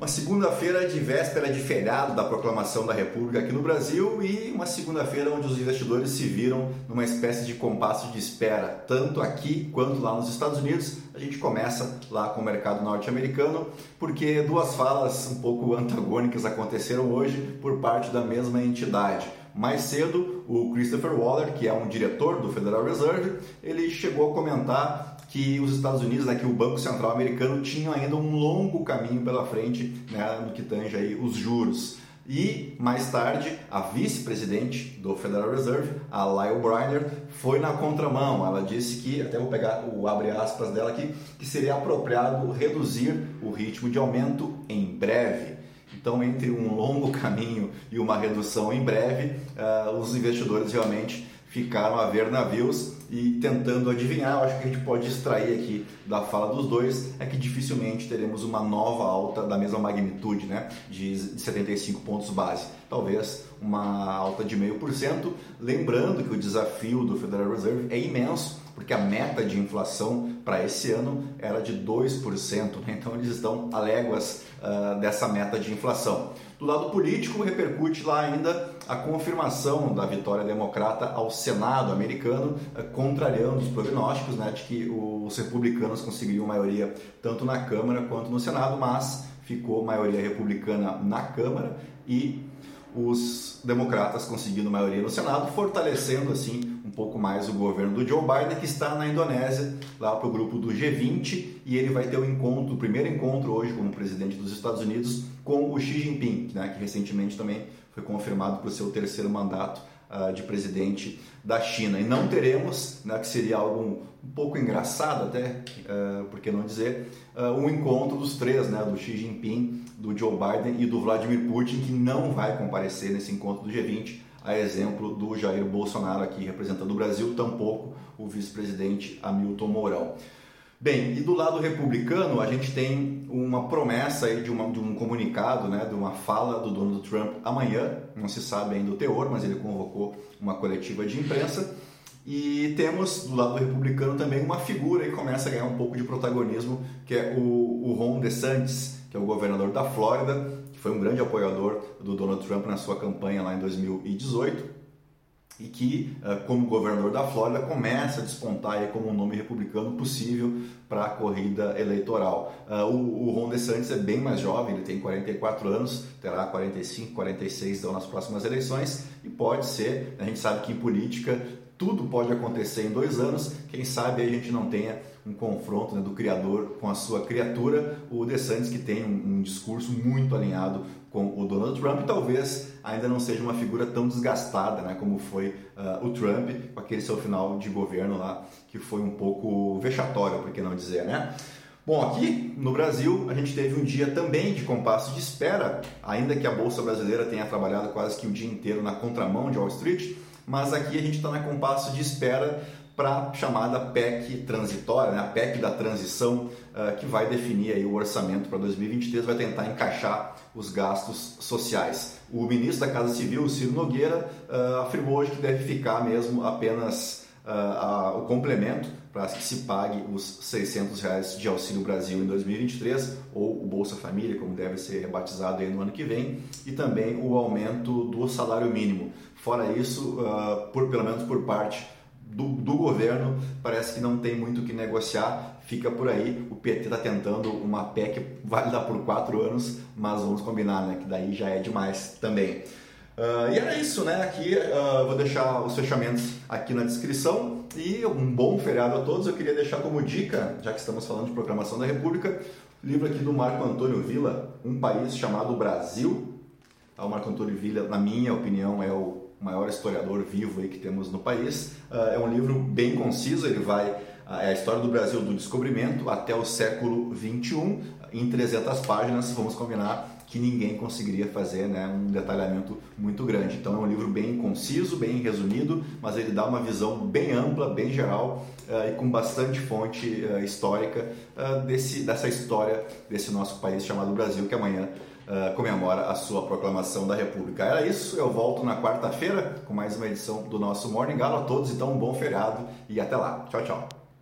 Uma segunda-feira de véspera de feriado da proclamação da República aqui no Brasil e uma segunda-feira onde os investidores se viram numa espécie de compasso de espera, tanto aqui quanto lá nos Estados Unidos. A gente começa lá com o mercado norte-americano, porque duas falas um pouco antagônicas aconteceram hoje por parte da mesma entidade. Mais cedo, o Christopher Waller, que é um diretor do Federal Reserve, ele chegou a comentar que os Estados Unidos, né, que o Banco Central americano tinham ainda um longo caminho pela frente né, no que tange aí os juros. E mais tarde, a vice-presidente do Federal Reserve, a Lyle Briner, foi na contramão. Ela disse que, até vou pegar o abre aspas dela aqui, que seria apropriado reduzir o ritmo de aumento em breve. Então, entre um longo caminho e uma redução em breve, uh, os investidores realmente ficaram a ver navios e tentando adivinhar, eu acho que a gente pode extrair aqui da fala dos dois é que dificilmente teremos uma nova alta da mesma magnitude, né, de 75 pontos base. Talvez uma alta de 0,5%, lembrando que o desafio do Federal Reserve é imenso, porque a meta de inflação para esse ano era de 2%, né? então eles estão a léguas uh, dessa meta de inflação. Do lado político, repercute lá ainda a confirmação da vitória democrata ao Senado americano, uh, contrariando os prognósticos né, de que os republicanos conseguiriam maioria tanto na Câmara quanto no Senado, mas ficou maioria republicana na Câmara e os democratas conseguindo maioria no Senado, fortalecendo assim um pouco mais o governo do Joe Biden, que está na Indonésia, lá para o grupo do G20, e ele vai ter o encontro, o primeiro encontro hoje como presidente dos Estados Unidos com o Xi Jinping, né, que recentemente também foi confirmado para o seu terceiro mandato de presidente da China. E não teremos, né, que seria algo um pouco engraçado até, uh, por que não dizer, uh, um encontro dos três, né, do Xi Jinping, do Joe Biden e do Vladimir Putin, que não vai comparecer nesse encontro do G20, a exemplo do Jair Bolsonaro aqui representando o Brasil, tampouco o vice-presidente Hamilton Mourão. Bem, e do lado republicano, a gente tem uma promessa aí de, uma, de um comunicado, né, de uma fala do Donald Trump amanhã, não se sabe ainda o teor, mas ele convocou uma coletiva de imprensa. E temos do lado republicano também uma figura que começa a ganhar um pouco de protagonismo, que é o, o Ron DeSantis, que é o governador da Flórida, que foi um grande apoiador do Donald Trump na sua campanha lá em 2018 e que, eh, como governador da Flórida, começa a despontar como um nome republicano possível para a corrida eleitoral. Eh, o Ron DeSantis é bem mais jovem, ele tem 44 anos, terá 45, 46 então, nas próximas eleições e pode ser, a gente sabe que em política tudo pode acontecer em dois anos, quem sabe a gente não tenha um confronto né, do criador com a sua criatura, o DeSantis que tem um, um, discurso muito alinhado com o Donald Trump talvez ainda não seja uma figura tão desgastada né, como foi uh, o Trump com aquele seu final de governo lá que foi um pouco vexatório, por que não dizer, né? Bom, aqui no Brasil a gente teve um dia também de compasso de espera, ainda que a Bolsa Brasileira tenha trabalhado quase que o dia inteiro na contramão de Wall Street, mas aqui a gente está na compasso de espera para a chamada PEC transitória, né? a PEC da transição, uh, que vai definir aí o orçamento para 2023, vai tentar encaixar os gastos sociais. O ministro da Casa Civil, Ciro Nogueira, uh, afirmou hoje que deve ficar mesmo apenas a, o complemento para que se pague os 600 reais de Auxílio Brasil em 2023, ou o Bolsa Família, como deve ser rebatizado no ano que vem, e também o aumento do salário mínimo. Fora isso, uh, por, pelo menos por parte do, do, governo, parece que não tem muito o que negociar, fica por aí. O PT está tentando uma PEC válida por quatro anos, mas vamos combinar, né? Que daí já é demais também. Uh, e era isso, né? Aqui uh, vou deixar os fechamentos aqui na descrição e um bom feriado a todos. Eu queria deixar como dica, já que estamos falando de programação da República, livro aqui do Marco Antônio Villa, Um País Chamado Brasil. O Marco Antônio Villa, na minha opinião, é o maior historiador vivo aí que temos no país. Uh, é um livro bem conciso, ele vai é a história do Brasil do descobrimento até o século 21 em 300 páginas, vamos combinar que ninguém conseguiria fazer né, um detalhamento muito grande. Então é um livro bem conciso, bem resumido, mas ele dá uma visão bem ampla, bem geral uh, e com bastante fonte uh, histórica uh, desse, dessa história desse nosso país chamado Brasil, que amanhã comemora a sua proclamação da República. Era isso, eu volto na quarta-feira com mais uma edição do nosso Morning Gala. A todos, então, um bom feriado e até lá. Tchau, tchau.